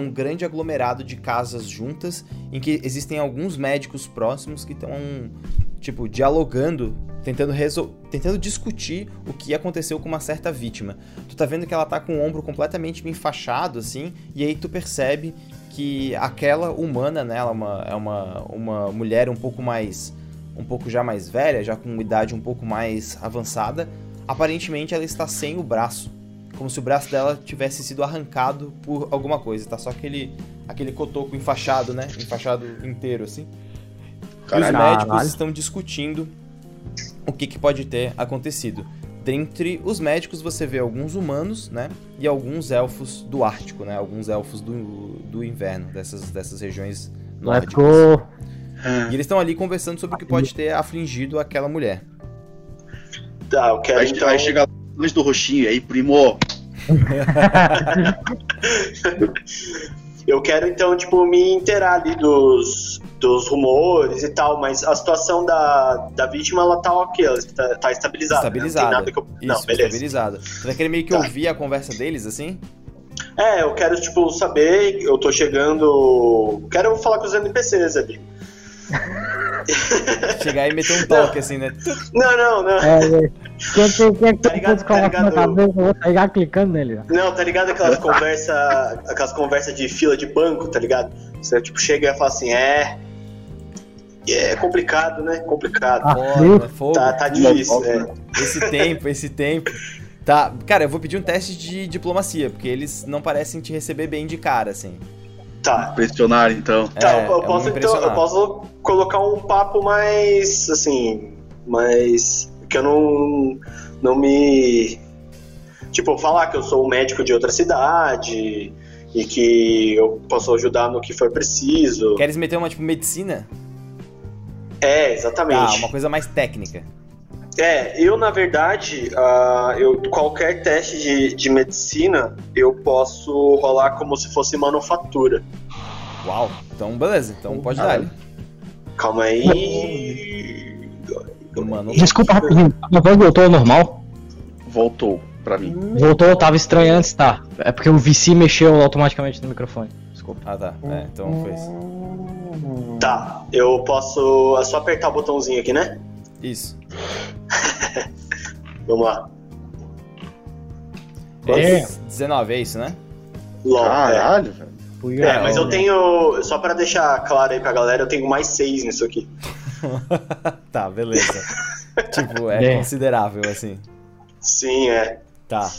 um grande aglomerado de casas juntas em que existem alguns médicos próximos que estão, tipo, dialogando, tentando, resol... tentando discutir o que aconteceu com uma certa vítima. Tu tá vendo que ela tá com o ombro completamente enfaixado, assim, e aí tu percebe que aquela humana, né, ela é uma, é uma, uma mulher um pouco mais. um pouco já mais velha, já com idade um pouco mais avançada, aparentemente ela está sem o braço. Como se o braço dela tivesse sido arrancado por alguma coisa. Tá só aquele, aquele cotoco enfaixado, né? Enfaixado inteiro, assim. Caralho. E os médicos estão discutindo o que, que pode ter acontecido. Dentre os médicos você vê alguns humanos, né? E alguns elfos do Ártico, né? Alguns elfos do, do inverno, dessas, dessas regiões nórdicas. E eles estão ali conversando sobre o que pode ter afligido aquela mulher. Tá, eu quero. Aí, então... aí chega antes do roxinho, aí, primo. Eu quero então, tipo, me inteirar ali dos, dos rumores e tal, mas a situação da, da vítima, ela tá ok, ela tá, tá estabilizada. Estabilizada. Né? Não, eu... Isso, não, beleza. estabilizada. Você vai querer meio que tá. ouvir a conversa deles, assim? É, eu quero, tipo, saber, eu tô chegando. Quero falar com os NPCs ali. Chegar e meter um toque, assim, né? Não, não, não. É, é. Quem tem que tá ligado, tá ligado... na cabeça, eu vou sair clicando nele. Não, tá ligado aquelas conversas. aquelas conversas de fila de banco, tá ligado? Você tipo, chega e fala assim, é. É complicado, né? Complicado. Ah, fogo. Tá, tá difícil, é. Esse tempo, esse tempo. Tá, cara, eu vou pedir um teste de diplomacia, porque eles não parecem te receber bem de cara, assim. Tá. Impressionar, então. Tá, é, eu, posso, então, eu posso colocar um papo mais, assim, mais... que eu não, não me... Tipo, falar que eu sou um médico de outra cidade e que eu posso ajudar no que for preciso. Queres meter uma, tipo, medicina? É, exatamente. Ah, uma coisa mais técnica. É, eu na verdade, uh, eu, qualquer teste de, de medicina eu posso rolar como se fosse manufatura. Uau, então beleza, então pode ah, dar. Calma aí. Mano, Desculpa rapidinho, a voz voltou ao normal? Voltou pra mim. Voltou, tava estranho antes, tá. É porque o VC mexeu automaticamente no microfone. Desculpa. Ah tá, é, então foi isso. Tá, eu posso. É só apertar o botãozinho aqui, né? Isso. Vamos lá. É. 19, é isso, né? LOL, Caralho, velho. É, mas eu tenho. Só pra deixar claro aí pra galera, eu tenho mais 6 nisso aqui. tá, beleza. tipo, é, é considerável, assim. Sim, é. Tá.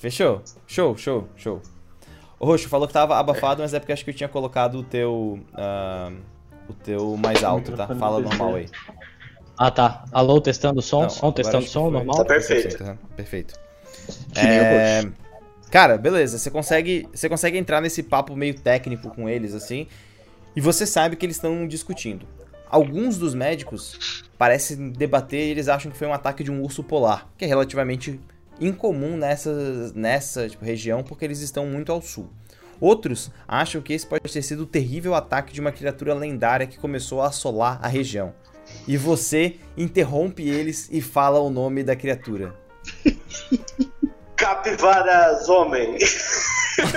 Fechou? Show, show, show. O Roxo falou que tava abafado, mas é porque acho que eu tinha colocado o teu. Uh, o teu mais alto, tá? Fala normal aí. Ah, tá. Alô, testando som, Não, som, testando som, normal? Tá perfeito. Perfeito. É... Cara, beleza, você consegue, você consegue entrar nesse papo meio técnico com eles, assim, e você sabe que eles estão discutindo. Alguns dos médicos parecem debater e eles acham que foi um ataque de um urso polar, que é relativamente incomum nessa, nessa tipo, região, porque eles estão muito ao sul. Outros acham que esse pode ter sido o terrível ataque de uma criatura lendária que começou a assolar a região e você interrompe eles e fala o nome da criatura. Capivaras homem.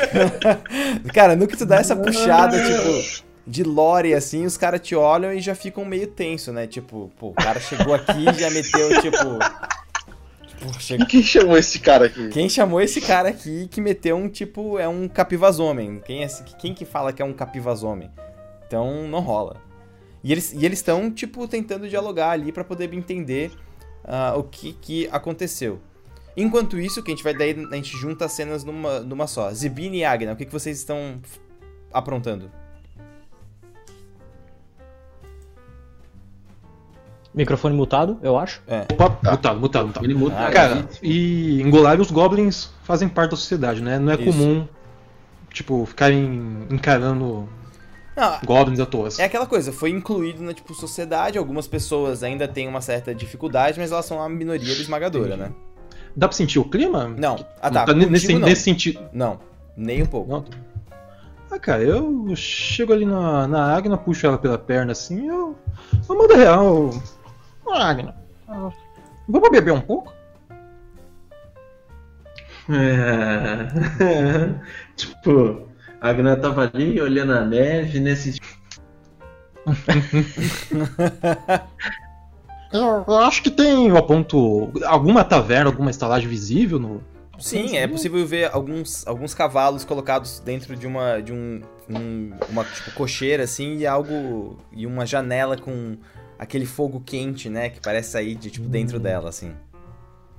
cara, no que tu dá essa puxada, tipo, de lore assim, os caras te olham e já ficam meio tenso, né? Tipo, pô, o cara chegou aqui e já meteu, tipo. tipo chegou... Quem chamou esse cara aqui? Quem chamou esse cara aqui que meteu um tipo. É um capivazomem. Quem, é, quem que fala que é um capivazomem? Então não rola. E eles e eles estão tipo tentando dialogar ali para poder entender uh, o que, que aconteceu. Enquanto isso, que a gente vai daí a gente junta as cenas numa, numa só. Zibine e Agna, o que, que vocês estão aprontando? Microfone mutado, eu acho. É. Opa, tá. mutado, mutado, mutado. Ele muta. Ah, cara, e em Golab os goblins fazem parte da sociedade, né? Não é Isso. comum, tipo, ficarem encarando não, Goblins à toa. É aquela coisa, foi incluído na tipo, sociedade, algumas pessoas ainda têm uma certa dificuldade, mas elas são a minoria esmagadora, né? Dá pra sentir o clima? Não. Ah tá. tá nesse, não. nesse sentido. Não, nem um pouco. Não. Ah, cara, eu chego ali na, na Agna, puxo ela pela perna assim, eu. Eu mando real. Agna. Vamos beber um pouco? É... tipo, A Agna tava ali olhando a neve nesse. eu, acho que tem, eu aponto, alguma taverna, alguma estalagem visível no. Sim, é possível ver alguns, alguns cavalos colocados dentro de uma de um, um uma tipo, cocheira assim e algo e uma janela com aquele fogo quente, né, que parece sair de tipo dentro hum. dela assim.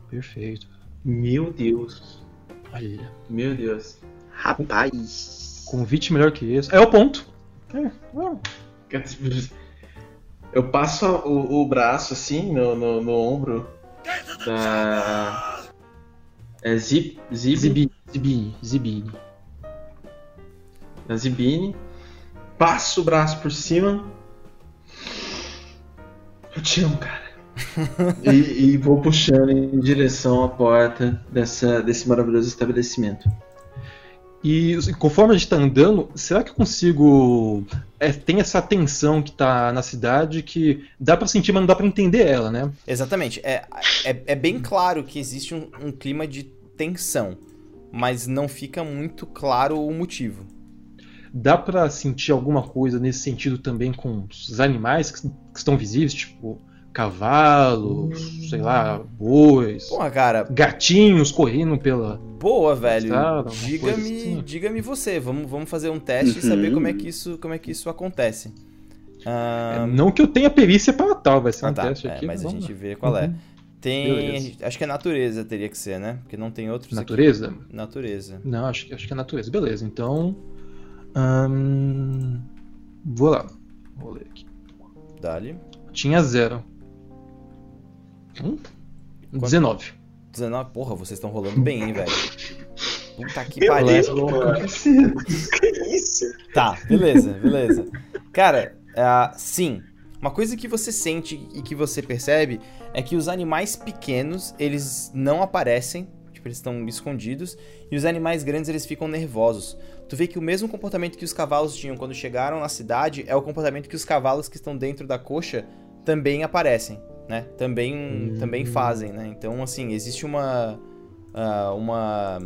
Perfeito. Meu Deus. Olha. Meu Deus. Rapaz. Convite melhor que esse. É o ponto. É, Eu passo o, o braço assim no, no, no, ombro da. É Zib, Zib... Zibini. Zibini. Zibini. Da Zibini. Passo o braço por cima. Eu te amo, cara e, e, vou puxando em direção à porta dessa, desse maravilhoso estabelecimento. E conforme a gente está andando, será que eu consigo. É, tem essa tensão que está na cidade que dá para sentir, mas não dá para entender ela, né? Exatamente. É, é, é bem claro que existe um, um clima de tensão, mas não fica muito claro o motivo. Dá para sentir alguma coisa nesse sentido também com os animais que, estão visíveis, tipo cavalos, sei lá, bois. Porra, cara. Gatinhos correndo pela. Boa, velho. Diga-me, assim. diga-me você. Vamos, vamos fazer um teste uhum. e saber como é que isso, como é que isso acontece. Ah, é, não que eu tenha perícia para tal, vai ser ah, um tá. teste é, aqui. Mas a gente vê qual é. Uhum. Tem. Acho que é natureza, teria que ser, né? Porque não tem outros. Natureza? Aqui. Natureza. Não, acho, acho que é natureza. Beleza, então. Hum, vou lá. Vou ler aqui. Dali. Tinha zero. Hum? 19. 19? Porra, vocês estão rolando bem, hein, velho? Puta que pariu. Que isso? Tá, beleza, beleza. Cara, uh, sim. Uma coisa que você sente e que você percebe é que os animais pequenos, eles não aparecem, tipo, eles estão escondidos, e os animais grandes, eles ficam nervosos. Tu vê que o mesmo comportamento que os cavalos tinham quando chegaram na cidade é o comportamento que os cavalos que estão dentro da coxa também aparecem né? Também, também fazem, né? Então, assim, existe uma, uh, uma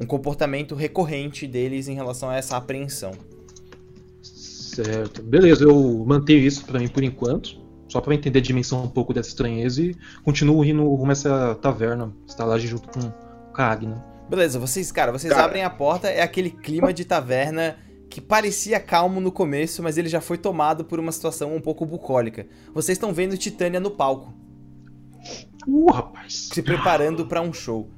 um comportamento recorrente deles em relação a essa apreensão. Certo. Beleza, eu mantenho isso para mim por enquanto, só para entender a dimensão um pouco dessa estranheza e continuo indo rumo a essa taverna, estalagem junto com o Kagna. Beleza, vocês, cara, vocês cara. abrem a porta, é aquele clima de taverna que parecia calmo no começo, mas ele já foi tomado por uma situação um pouco bucólica. Vocês estão vendo Titânia no palco. Uh, rapaz. Se preparando para um show.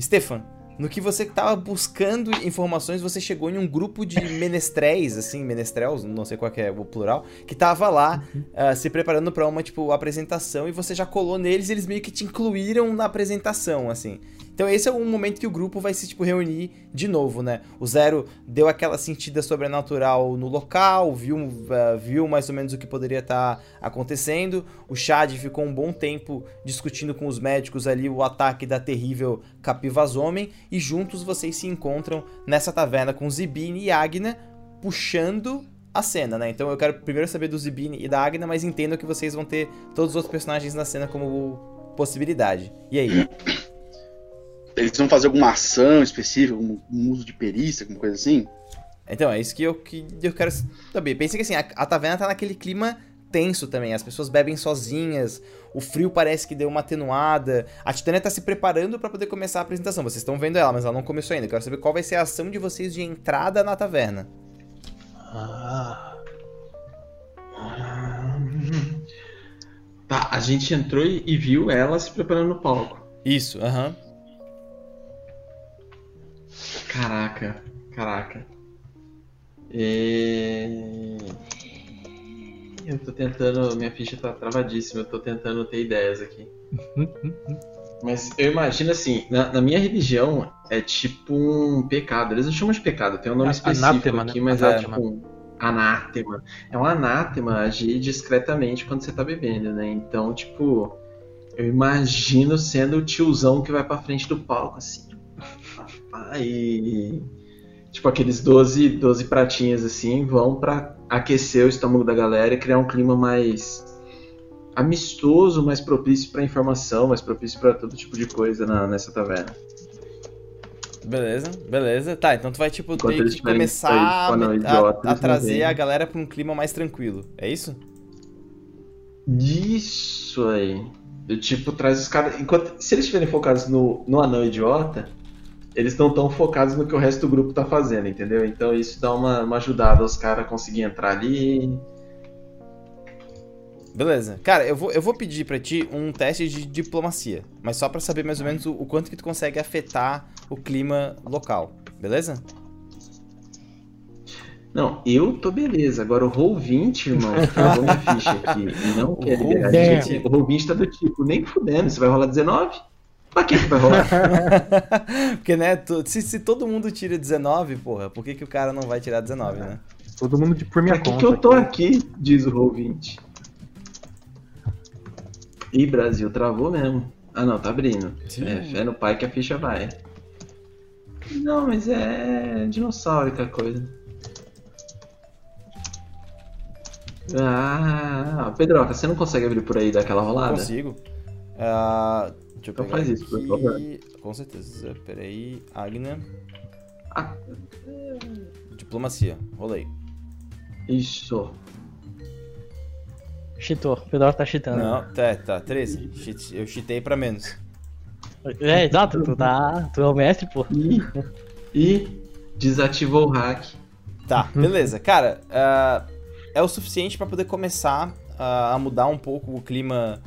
Stefan, no que você estava buscando informações, você chegou em um grupo de menestréis, assim, menestrels, não sei qual é o plural, que tava lá uhum. uh, se preparando para uma, tipo, apresentação e você já colou neles e eles meio que te incluíram na apresentação, assim. Então esse é o momento que o grupo vai se tipo, reunir de novo, né? O Zero deu aquela sentida sobrenatural no local, viu, uh, viu mais ou menos o que poderia estar tá acontecendo. O Chad ficou um bom tempo discutindo com os médicos ali o ataque da terrível Capivazomem e juntos vocês se encontram nessa taverna com Zibine e Agna puxando a cena, né? Então eu quero primeiro saber do Zibine e da Agna, mas entendo que vocês vão ter todos os outros personagens na cena como possibilidade. E aí? Eles vão fazer alguma ação específica, um, um uso de perícia, alguma coisa assim? Então, é isso que eu, que eu quero saber. Pensa que assim, a, a taverna tá naquele clima tenso também. As pessoas bebem sozinhas, o frio parece que deu uma atenuada. A Titânia tá se preparando para poder começar a apresentação. Vocês estão vendo ela, mas ela não começou ainda. Eu quero saber qual vai ser a ação de vocês de entrada na taverna. Ah. Tá, a gente entrou e viu ela se preparando no palco. Isso, aham. Uhum. Caraca, caraca. E... Eu tô tentando. Minha ficha tá travadíssima, eu tô tentando ter ideias aqui. Mas eu imagino assim, na, na, minha religião é tipo um pecado. Eles não chamam de pecado, tem um nome específico anátema, aqui, né? mas anátema. é tipo um anátema. É um anátema agir discretamente quando você tá bebendo, né? Então, tipo, eu imagino sendo o tiozão que vai pra frente do palco, assim e tipo aqueles 12, 12 pratinhas assim vão para aquecer o estômago da galera e criar um clima mais amistoso, mais propício para informação, mais propício para todo tipo de coisa na, nessa taverna. Beleza, beleza. Tá, então tu vai, tipo, ter que começar a, a, a trazer a galera pra um clima mais tranquilo. É isso? Isso aí. Do tipo, traz os caras. Enquanto, se eles estiverem focados no, no anão idiota, eles estão focados no que o resto do grupo tá fazendo, entendeu? Então isso dá uma, uma ajudada aos caras a conseguir entrar ali. Beleza. Cara, eu vou, eu vou pedir para ti um teste de diplomacia, mas só para saber mais ou menos o, o, quanto que tu consegue afetar o clima local, beleza? Não, eu tô beleza. Agora o Roll20, irmão, que eu minha ficha aqui e não quer liberar gente. O Roll20 tá do tipo, nem fudendo, você vai rolar 19? Pra que vai rolar? Porque, né, se, se, todo mundo tira 19, porra, por que, que o cara não vai tirar 19, né? Todo mundo de por minha pra conta. Por que, eu tô aqui? Diz o Roll20. Ih, Brasil, travou mesmo. Ah, não, tá abrindo. Sim. É, fé no pai que a ficha vai. Não, mas é dinossauro a coisa. Ah, Pedroca, você não consegue abrir por aí daquela rolada? Consigo. Uh, deixa eu então faz isso, por favor. Com certeza. Peraí. Agna. Ah. Diplomacia. Rolei. Isso. Cheatou. O Pedro tá cheatando. Não, tá, tá. 13. Eu cheatei pra menos. É, exato. Tu, tá, tu é o mestre, pô. E, e desativou o hack. Tá, beleza. Cara, uh, é o suficiente para poder começar uh, a mudar um pouco o clima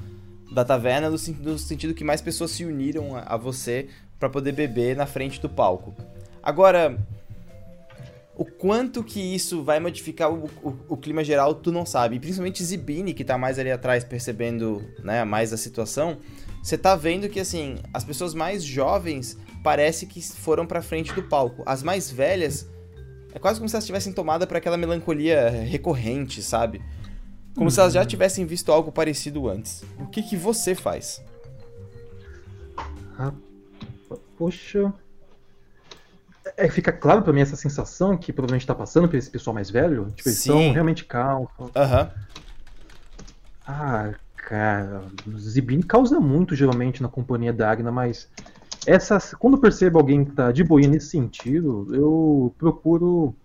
da taverna no, no sentido que mais pessoas se uniram a, a você para poder beber na frente do palco. Agora, o quanto que isso vai modificar o, o, o, clima geral, tu não sabe. Principalmente Zibini, que tá mais ali atrás percebendo né, mais a situação, você tá vendo que assim, as pessoas mais jovens parece que foram pra frente do palco. As mais velhas, é quase como se elas tivessem tomada para aquela melancolia recorrente, sabe? Como uhum. se elas já tivessem visto algo parecido antes. O que que você faz? Ah, poxa, é, fica claro pra mim essa sensação que provavelmente tá passando por esse pessoal mais velho? Tipo, eles Sim. são realmente calmos. Aham. Uhum. Ah, cara, Zibini causa muito geralmente na companhia da Agna, mas essas, quando eu percebo alguém que tá de boinha nesse sentido, eu procuro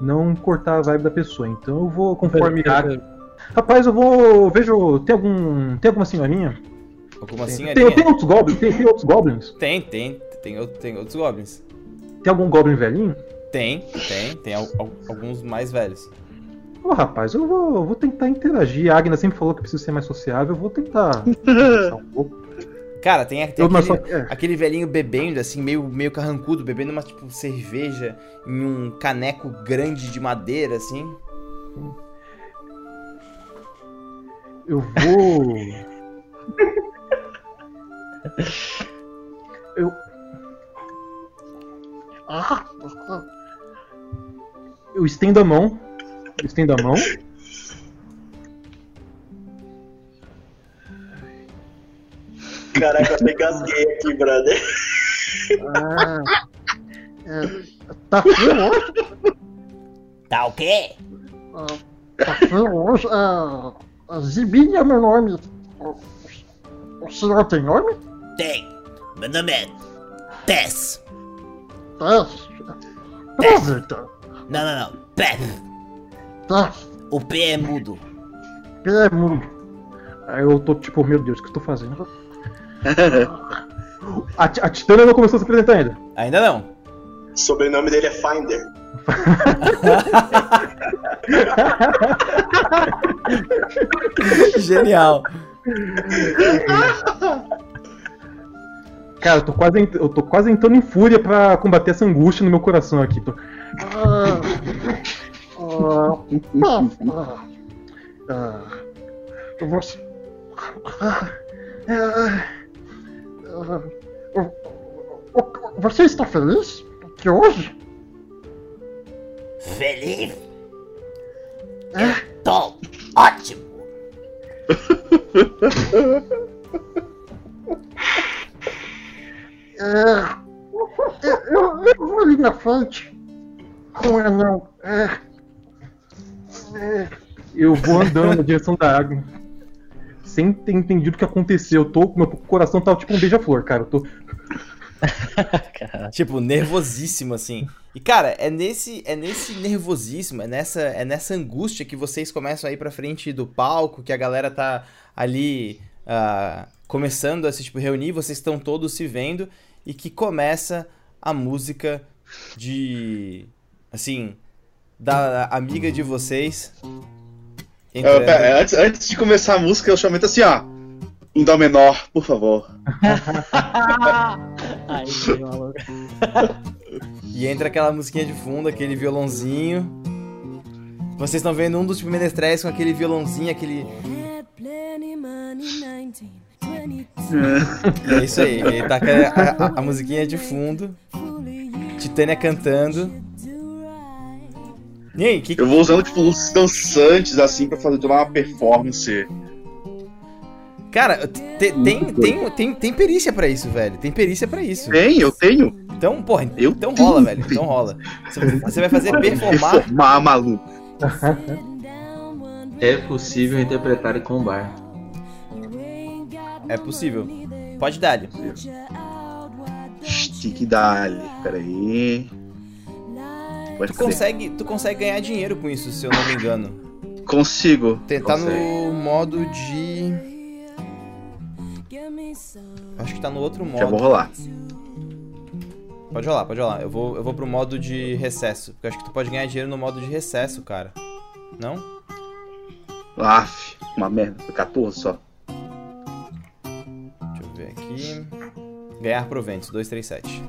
não cortar a vibe da pessoa. Então eu vou conforme a... Rapaz, eu vou. Vejo. Tem algum. Tem alguma senhorinha? Alguma senhorinha? Tem, tem outros goblins? Tem, tem outros goblins? Tem, tem. Tem, tem outros goblins. Tem algum Goblin velhinho? Tem, tem. Tem alguns mais velhos. Ô, oh, rapaz, eu vou, eu vou tentar interagir. A Agna sempre falou que preciso ser mais sociável. Eu vou tentar um pouco. Cara, tem, tem aquele, só... é. aquele, velhinho bebendo, assim, meio, meio carrancudo, bebendo uma, tipo, cerveja em um caneco grande de madeira, assim. Eu vou... eu, eu estendo a mão. Eu estendo a mão. Caraca, eu gasguei aqui, brother. Ah, é, tá frio hoje? Tá o quê? Ah, tá frio hoje? Ah, Zibini é meu nome. O senhor tem nome? Tem. Meu nome é Tess. Tess? Peth. Não, não, não. Peth. Tess. O P é mudo. P é mudo. Aí eu tô tipo, meu Deus, o que eu tô fazendo? a, a Titânia não começou a se apresentar ainda. Ainda não. O sobrenome dele é Finder. Genial. Cara, eu tô quase, eu tô quase entrando em fúria pra combater essa angústia no meu coração aqui. Tô... Você está feliz? Que hoje? Feliz? É? tô ótimo! É, eu, eu, vou ali na frente. Não é não. É, é. Eu vou andando na direção da água. Sem ter entendido o que aconteceu. Eu tô, meu coração tá tipo um beija-flor, cara. Eu tô. tipo, nervosíssimo, assim. E, cara, é nesse, é nesse nervosismo, é nessa, é nessa angústia que vocês começam a ir pra frente do palco, que a galera tá ali uh, começando a se tipo, reunir, vocês estão todos se vendo, e que começa a música de. Assim. Da amiga de vocês. Entrando... pera, antes, antes de começar a música, eu chamo assim, ó. Em Dó menor, por favor. Ai, maluco. e entra aquela musiquinha de fundo, aquele violãozinho. Vocês estão vendo um dos menestréis com aquele violãozinho, aquele. É isso aí, ele tá a, a, a musiquinha de fundo. Titânia cantando. E aí, que... Eu vou usando, tipo, luzes dançantes, assim, pra fazer toda uma performance. Cara, te, tem, tem, tem, tem perícia pra isso, velho. Tem perícia pra isso. Tem, eu tenho. Então, porra, eu então tenho. rola, velho. Então rola. Você vai fazer performar. Performar, maluco. É possível interpretar em combar. É possível. Pode dar-lhe. Stick dali. Peraí. tu consegue, tu consegue ganhar dinheiro com isso, se eu não me engano. Consigo. Tentar no modo de. Acho que tá no outro modo. Já vou rolar. Pode rolar, pode rolar. Eu vou, eu vou pro modo de recesso. Porque eu acho que tu pode ganhar dinheiro no modo de recesso, cara. Não? Aff, uma merda. Foi 14 só. Ganhar proventos, 237.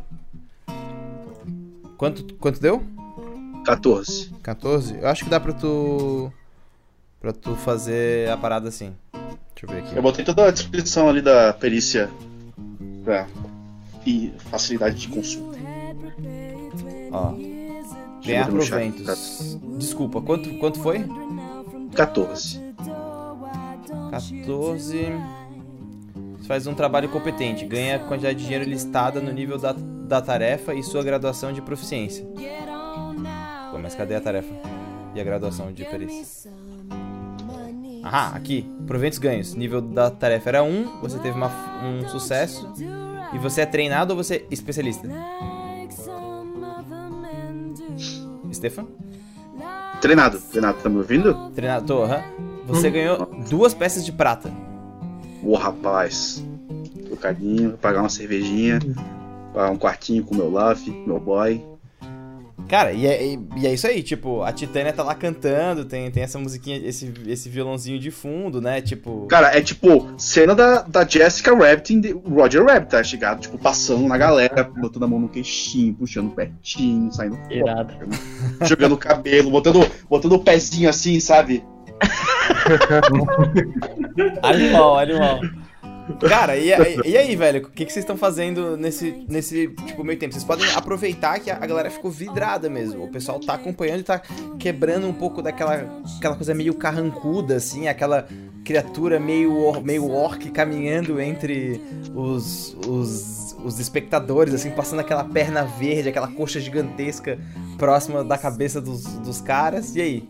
Quanto, quanto deu? 14. 14? Eu acho que dá pra tu. pra tu fazer a parada assim. Deixa eu ver aqui. Eu botei toda a descrição ali da perícia pra e facilidade de consulta. Ó. Ganhar proventos. Desculpa, quanto, quanto foi? 14. 14 faz um trabalho competente, ganha a quantidade de dinheiro listada no nível da, da tarefa e sua graduação de proficiência. Pô, mas cadê a tarefa? E a graduação de perícia? Ah, aqui. Proventos ganhos. Nível da tarefa era 1, você teve uma, um sucesso. E você é treinado ou você é especialista? Stefan? Treinado. Treinado, tá me ouvindo? Treinado, tô, aham. Você hum. ganhou duas peças de prata. Ô rapaz, trocadinho, pagar uma cervejinha, pagar um quartinho com meu love, meu boy. Cara, e é, e é isso aí, tipo, a Titânia tá lá cantando, tem, tem essa musiquinha, esse, esse violãozinho de fundo, né? Tipo. Cara, é tipo, cena da, da Jessica Rabbit e Roger Rabbit, tá chegado, tipo, passando na galera, botando a mão no queixinho, puxando pertinho, saindo. Irado. Jogando, jogando cabelo, botando, botando o pezinho assim, sabe? animal, animal. Cara, e, e, aí, velho? O que, que vocês estão fazendo nesse, nesse tipo, meio tempo? Vocês podem aproveitar que a, a, galera ficou vidrada mesmo. O pessoal tá acompanhando e tá quebrando um pouco daquela aquela coisa meio carrancuda, assim, aquela criatura meio, or, meio orc caminhando entre os, os, os espectadores, assim, passando aquela perna verde, aquela coxa gigantesca próxima da cabeça dos, dos caras. E aí?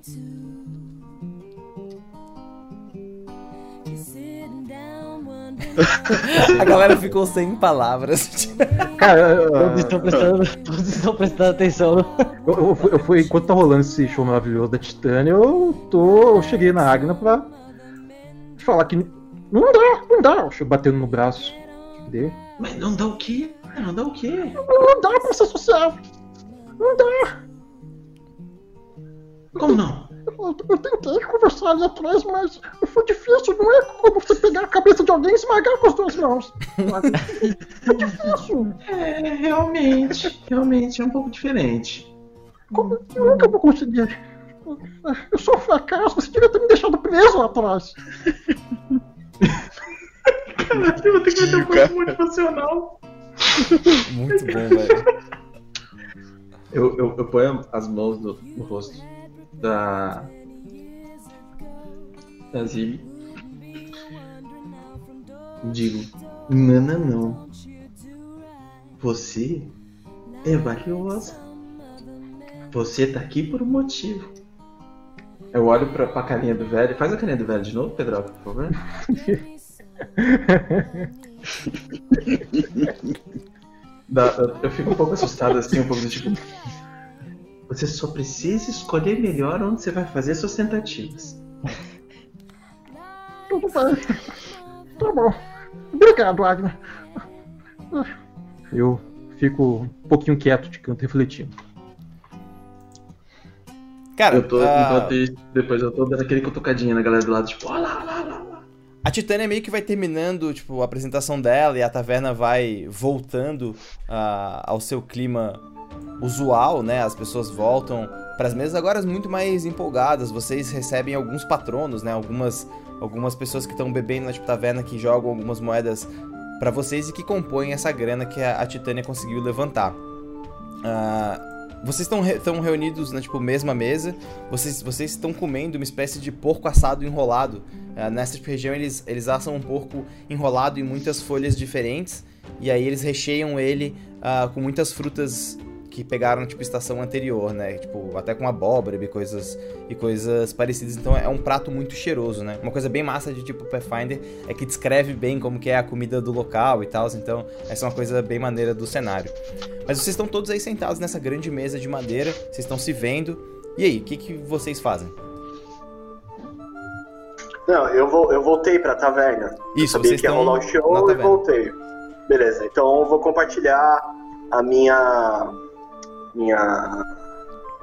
A galera ficou sem palavras. Cara, todos estão prestando, todos estão prestando atenção. Eu, eu, eu, fui, enquanto tá rolando esse show maravilhoso da Titânia, eu tô. Eu cheguei na Agna pra falar que não dá, não dá. Eu batendo no braço. Cadê? Mas não dá o quê? Não dá o quê? Não dá pra ser social. Não dá. Como não? Eu, eu tentei conversar ali atrás, mas foi difícil. Não é como você pegar a cabeça de alguém e esmagar com as duas mãos. É difícil. É, realmente. Realmente é um pouco diferente. Como, eu nunca vou conseguir. Eu sou um fracasso. Você devia ter me deixado preso lá atrás. Caralho, eu vou ter que meter um pouco motivacional. Muito bom, velho. Eu, eu, eu ponho as mãos no, no rosto da Digo, não, não. Você é valiosa. Você tá aqui por um motivo. Eu olho pra, pra carinha do velho. Faz a carinha do velho de novo, Pedro, por favor. eu fico um pouco assustado, assim, um pouco do tipo. Você só precisa escolher melhor onde você vai fazer suas tentativas. Tudo bem. Tá bom. Obrigado, Agnes. Eu fico um pouquinho quieto de canto, refletindo. Cara, eu tô, uh... depois eu tô dando aquele cutucadinha na galera do lado, tipo, olha lá, lá, lá. A Titânia meio que vai terminando, tipo, a apresentação dela e a taverna vai voltando uh, ao seu clima usual, né? As pessoas voltam para as mesas agora muito mais empolgadas. Vocês recebem alguns patronos, né? Algumas, algumas pessoas que estão bebendo na tipo, taverna que jogam algumas moedas para vocês e que compõem essa grana que a, a Titânia conseguiu levantar. Uh, vocês estão re reunidos na tipo, mesma mesa, vocês, vocês estão comendo uma espécie de porco assado enrolado. Uh, nessa tipo, região eles, eles assam um porco enrolado em muitas folhas diferentes, e aí eles recheiam ele uh, com muitas frutas que pegaram, tipo, estação anterior, né? Tipo, até com abóbora e coisas, e coisas parecidas. Então é um prato muito cheiroso, né? Uma coisa bem massa de tipo Pathfinder é que descreve bem como que é a comida do local e tal. Então essa é uma coisa bem maneira do cenário. Mas vocês estão todos aí sentados nessa grande mesa de madeira, vocês estão se vendo. E aí, o que, que vocês fazem? Não, eu, vou, eu voltei pra taverna. Isso, eu sabia que ia rolar o show e voltei. Beleza, então eu vou compartilhar a minha minha,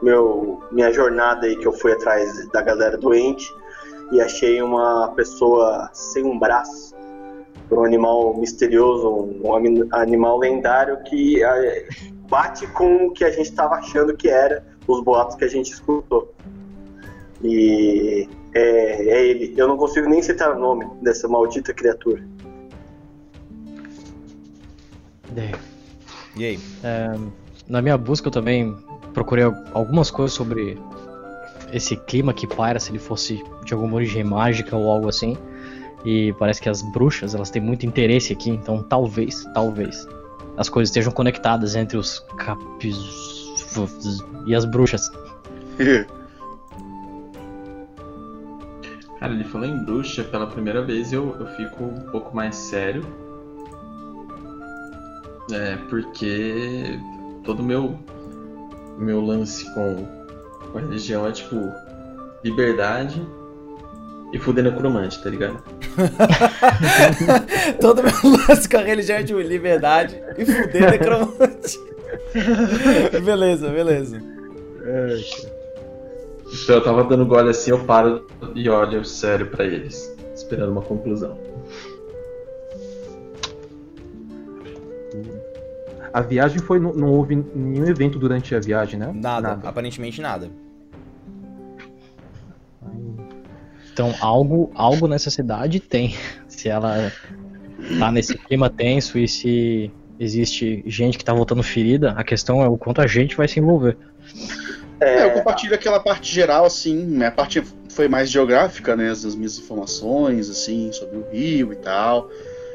meu, minha jornada aí que eu fui atrás da galera doente e achei uma pessoa sem um braço, um animal misterioso, um animal lendário que é, bate com o que a gente estava achando que era os boatos que a gente escutou. E é, é, ele. Eu não consigo nem citar o nome dessa maldita criatura. E aí? É, na minha busca eu também procurei algumas coisas sobre esse clima que paira, se ele fosse de alguma origem mágica ou algo assim. E parece que as bruxas, elas têm muito interesse aqui, então talvez, talvez as coisas estejam conectadas entre os capis e as bruxas. Cara, ele falou em bruxa pela primeira vez eu, eu fico um pouco mais sério. É, porque todo meu, meu lance com, com a religião é tipo liberdade e fuder necromante, tá ligado? todo meu lance com a religião é tipo liberdade e fuder necromante. beleza, beleza. Então eu tava dando gole assim, eu paro e olho sério para eles, esperando uma conclusão. A viagem foi. Não, não houve nenhum evento durante a viagem, né? Nada, nada. aparentemente nada. Então, algo, algo nessa cidade tem. Se ela tá nesse clima tenso e se existe gente que tá voltando ferida, a questão é o quanto a gente vai se envolver. É, eu compartilho aquela parte geral, assim, a parte foi mais geográfica, né, as minhas informações, assim, sobre o rio e tal.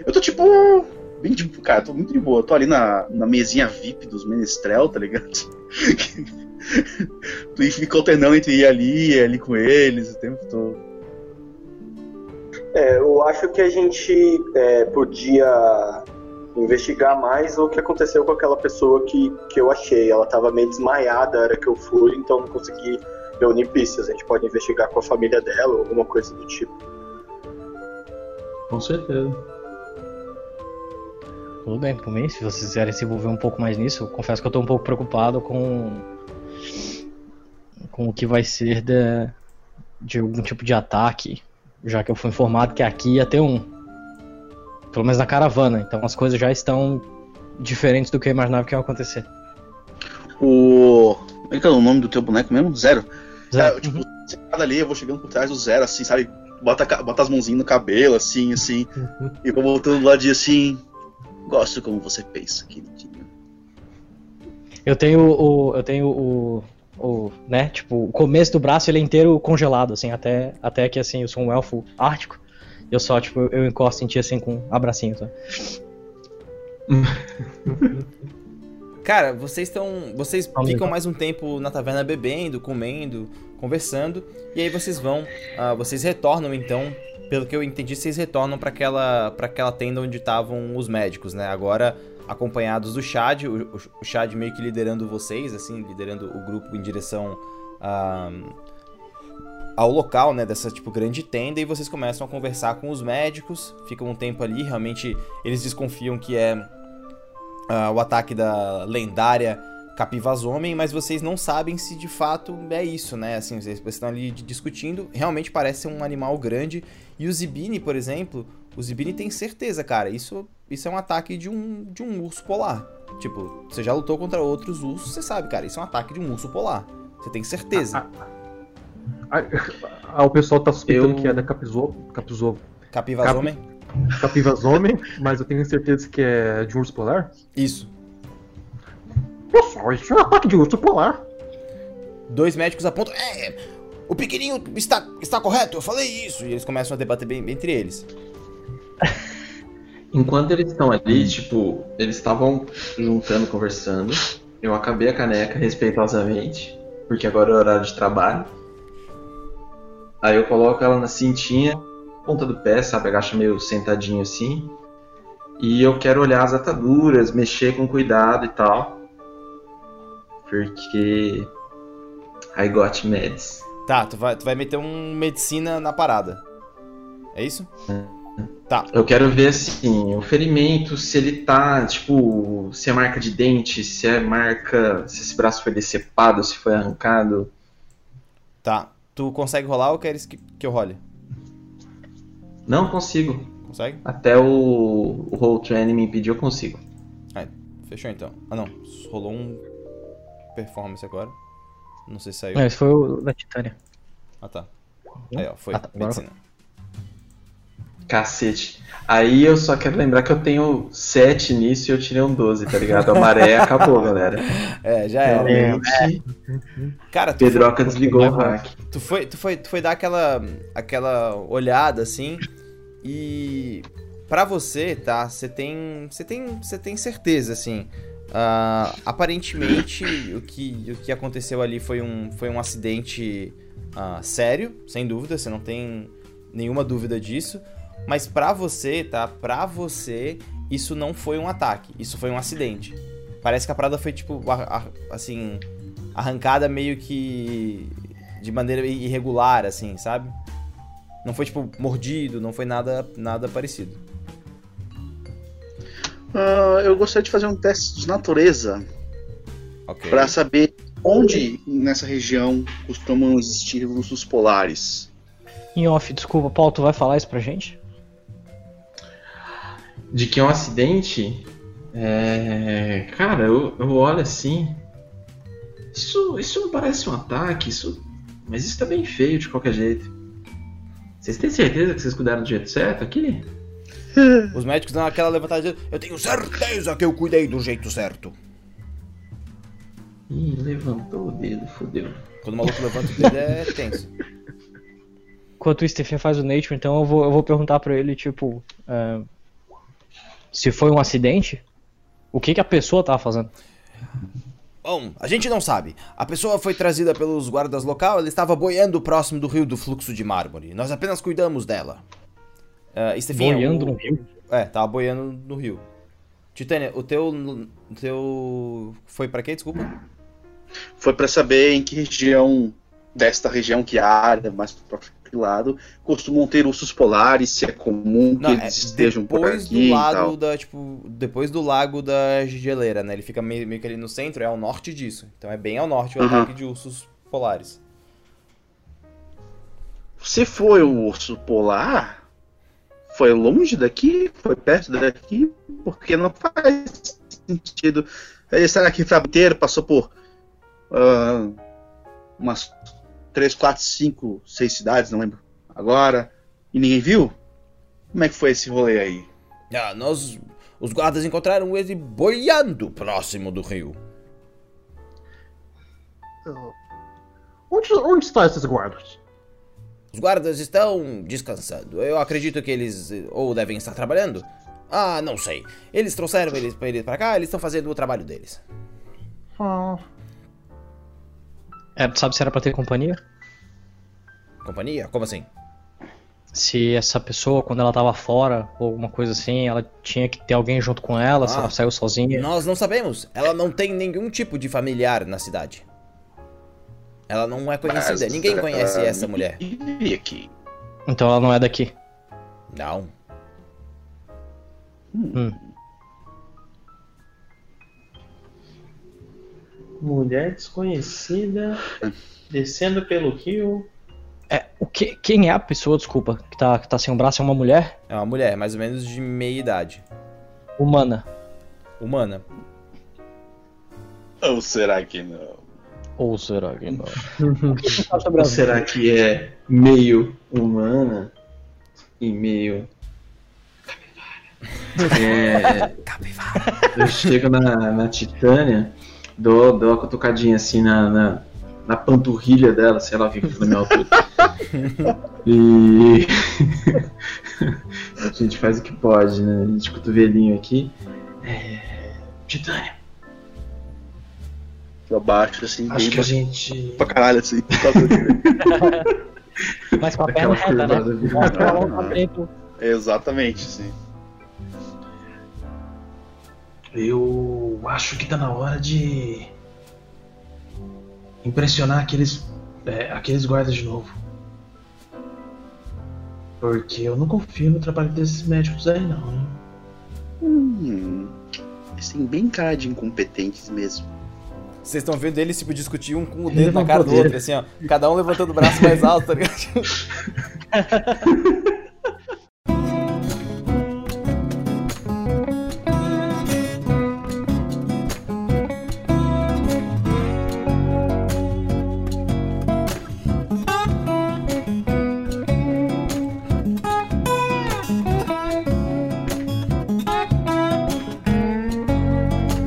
Eu tô, tipo, bem tipo, cara, tô muito de boa. Tô ali na, na mesinha VIP dos Menestrel, tá ligado? tu fica alternando entre ir ali e ali com eles o tempo todo. É, eu acho que a gente é, podia investigar mais o que aconteceu com aquela pessoa que, que eu achei. Ela tava meio desmaiada na hora que eu fui, então não consegui reunir pistas. A gente pode investigar com a família dela ou alguma coisa do tipo. Com certeza. Tudo bem, por mim, se vocês quiserem se envolver um pouco mais nisso, confesso que eu tô um pouco preocupado com com o que vai ser de, de algum tipo de ataque, já que eu fui informado que aqui ia ter um. Pelo menos na caravana, então as coisas já estão diferentes do que eu imaginava que ia acontecer. O. Como é que é o nome do teu boneco mesmo? Zero. Zero. É, tipo, uhum. ali, eu vou chegando por trás do zero, assim, sabe? Bota, bota as mãozinhas no cabelo, assim, assim. Uhum. e vou voltando do ladinho assim. Gosto como você pensa, queridinho. Eu tenho o. Eu tenho o. O, né, tipo, o começo do braço ele é inteiro congelado, assim, até, até que, assim, eu sou um elfo ártico, eu só, tipo, eu encosto em ti, assim, com abracinho, tá? Cara, vocês estão. Vocês ficam mais um tempo na taverna bebendo, comendo, conversando. E aí vocês vão. Uh, vocês retornam então pelo que eu entendi, vocês retornam para aquela, pra aquela tenda onde estavam os médicos, né? Agora acompanhados do Chad, o, o Chad meio que liderando vocês, assim, liderando o grupo em direção a, ao local, né, dessa tipo grande tenda e vocês começam a conversar com os médicos, ficam um tempo ali, realmente eles desconfiam que é uh, o ataque da lendária Capivas Homem, mas vocês não sabem se de fato é isso, né? Assim, vocês estão ali discutindo, realmente parece ser um animal grande. E o Zibini, por exemplo, o Zibini tem certeza, cara, isso, isso é um ataque de um, de um urso polar. Tipo, você já lutou contra outros ursos, você sabe, cara, isso é um ataque de um urso polar. Você tem certeza. Ah, ah, ah, o pessoal tá suspeitando eu... que é da Capizou. Capizou. Capivas Cap... Homem? Capivas Homem, mas eu tenho certeza que é de um urso polar? Isso. Pessoal, isso é um ataque de urso polar. Dois médicos apontam. É, o pequenininho está, está correto, eu falei isso. E eles começam a debater bem, bem entre eles. Enquanto eles estão ali, tipo, eles estavam juntando, conversando. Eu acabei a caneca respeitosamente, porque agora é horário de trabalho. Aí eu coloco ela na cintinha, ponta do pé, sabe? Agacha meio sentadinho assim. E eu quero olhar as ataduras, mexer com cuidado e tal porque I got meds. Tá, tu vai, tu vai meter um medicina na parada. É isso? É. Tá. Eu quero ver assim, o ferimento, se ele tá, tipo, se é marca de dente, se é marca. se esse braço foi decepado, se foi arrancado. Tá. Tu consegue rolar ou queres que, que eu role? Não consigo. Consegue? Até o, o Roll Training me pediu, eu consigo. Ah, fechou então. Ah não, rolou um performance agora. Não sei se saiu. É, esse foi o da Titânia. Ah tá. Aí ó, foi. Ah, tá. Medicina. Cacete. Aí eu só quero lembrar que eu tenho 7 nisso e eu tirei um 12, tá ligado? A maré acabou, galera. É, já era. É, é. Cara, Pedroca foi, desligou o hack. Tu foi, tu, foi, tu foi dar aquela, aquela olhada assim e. Pra você, tá? Você tem. Você tem. Você tem certeza, assim. Uh, aparentemente, o que, o que aconteceu ali foi um, foi um acidente uh, sério, sem dúvida, você não tem nenhuma dúvida disso. Mas pra você, tá? Pra você, isso não foi um ataque, isso foi um acidente. Parece que a parada foi, tipo, assim, arrancada meio que de maneira irregular, assim, sabe? Não foi, tipo, mordido, não foi nada, nada parecido. Uh, eu gostaria de fazer um teste de natureza. Okay. Para saber onde nessa região costumam existir ursos polares. Em off, desculpa, Paulo, tu vai falar isso pra gente? De que é um acidente? É... Cara, eu, eu olho assim. Isso, isso não parece um ataque, isso. Mas isso tá bem feio de qualquer jeito. Vocês têm certeza que vocês cuidaram do jeito certo aqui? Os médicos dão aquela levantada eu tenho certeza que eu cuidei do jeito certo. Ih, levantou o dedo, fodeu. Quando o maluco levanta o dedo é tenso. Enquanto o Stephen faz o nature, então eu vou, eu vou perguntar pra ele, tipo, uh, se foi um acidente, o que, que a pessoa tava fazendo? Bom, a gente não sabe. A pessoa foi trazida pelos guardas local, ela estava boiando próximo do rio do fluxo de mármore. Nós apenas cuidamos dela. Uh, Estefim, boiando o... no rio? É, tava boiando no rio. Titânia, o teu, o teu foi para quê, desculpa? Foi para saber em que região desta região, que área mais para lado, costumam ter ursos polares, se é comum Não, que eles é estejam por aqui do lago da, tipo, depois do lago da geleira, né? Ele fica meio, meio que ali no centro, é ao norte disso. Então é bem ao norte o uhum. ataque de ursos polares. Se foi o urso polar, foi longe daqui, foi perto daqui, porque não faz sentido. Ele está aqui o inteiro, passou por uh, umas 3, 4, 5, 6 cidades, não lembro agora, e ninguém viu? Como é que foi esse rolê aí? Ah, nós, os guardas encontraram ele boiando próximo do rio. Onde, onde estão esses guardas? Os guardas estão descansando. Eu acredito que eles ou devem estar trabalhando. Ah, não sei. Eles trouxeram eles para eles para cá, eles estão fazendo o trabalho deles. Ah. É, sabe se era para ter companhia? Companhia? Como assim? se essa pessoa, quando ela tava fora, ou alguma coisa assim, ela tinha que ter alguém junto com ela, ah, se ela saiu sozinha. Nós não sabemos. Ela não tem nenhum tipo de familiar na cidade. Ela não é conhecida. Mas, Ninguém conhece uh, essa mulher. Aqui. Então ela não é daqui. Não. Hum. Mulher desconhecida descendo pelo rio é, o que, quem é a pessoa, desculpa, que tá, que tá sem um braço? É uma mulher? É uma mulher, mais ou menos de meia idade. Humana. Humana. Ou será que não? Ou será que não? Ou será que é meio humana e meio. É, eu chego na, na Titânia, dou, dou uma cutucadinha assim na, na na panturrilha dela, se ela vive na minha altura. e a gente faz o que pode, né? A gente cotovelinho aqui. É... Titânia. Pra baixo, assim, Acho que a gente. Pra caralho, assim. Mas com a perna reta, né? Exatamente, sim. Eu acho que tá na hora de impressionar aqueles, é, aqueles guardas de novo. Porque eu não confio no trabalho desses médicos aí não. Hein? Hum, eles têm bem cara de incompetentes mesmo. Vocês estão vendo eles tipo, discutir um com o dedo na cara do outro, assim, ó. Cada um levantando o braço mais alto, tá ligado?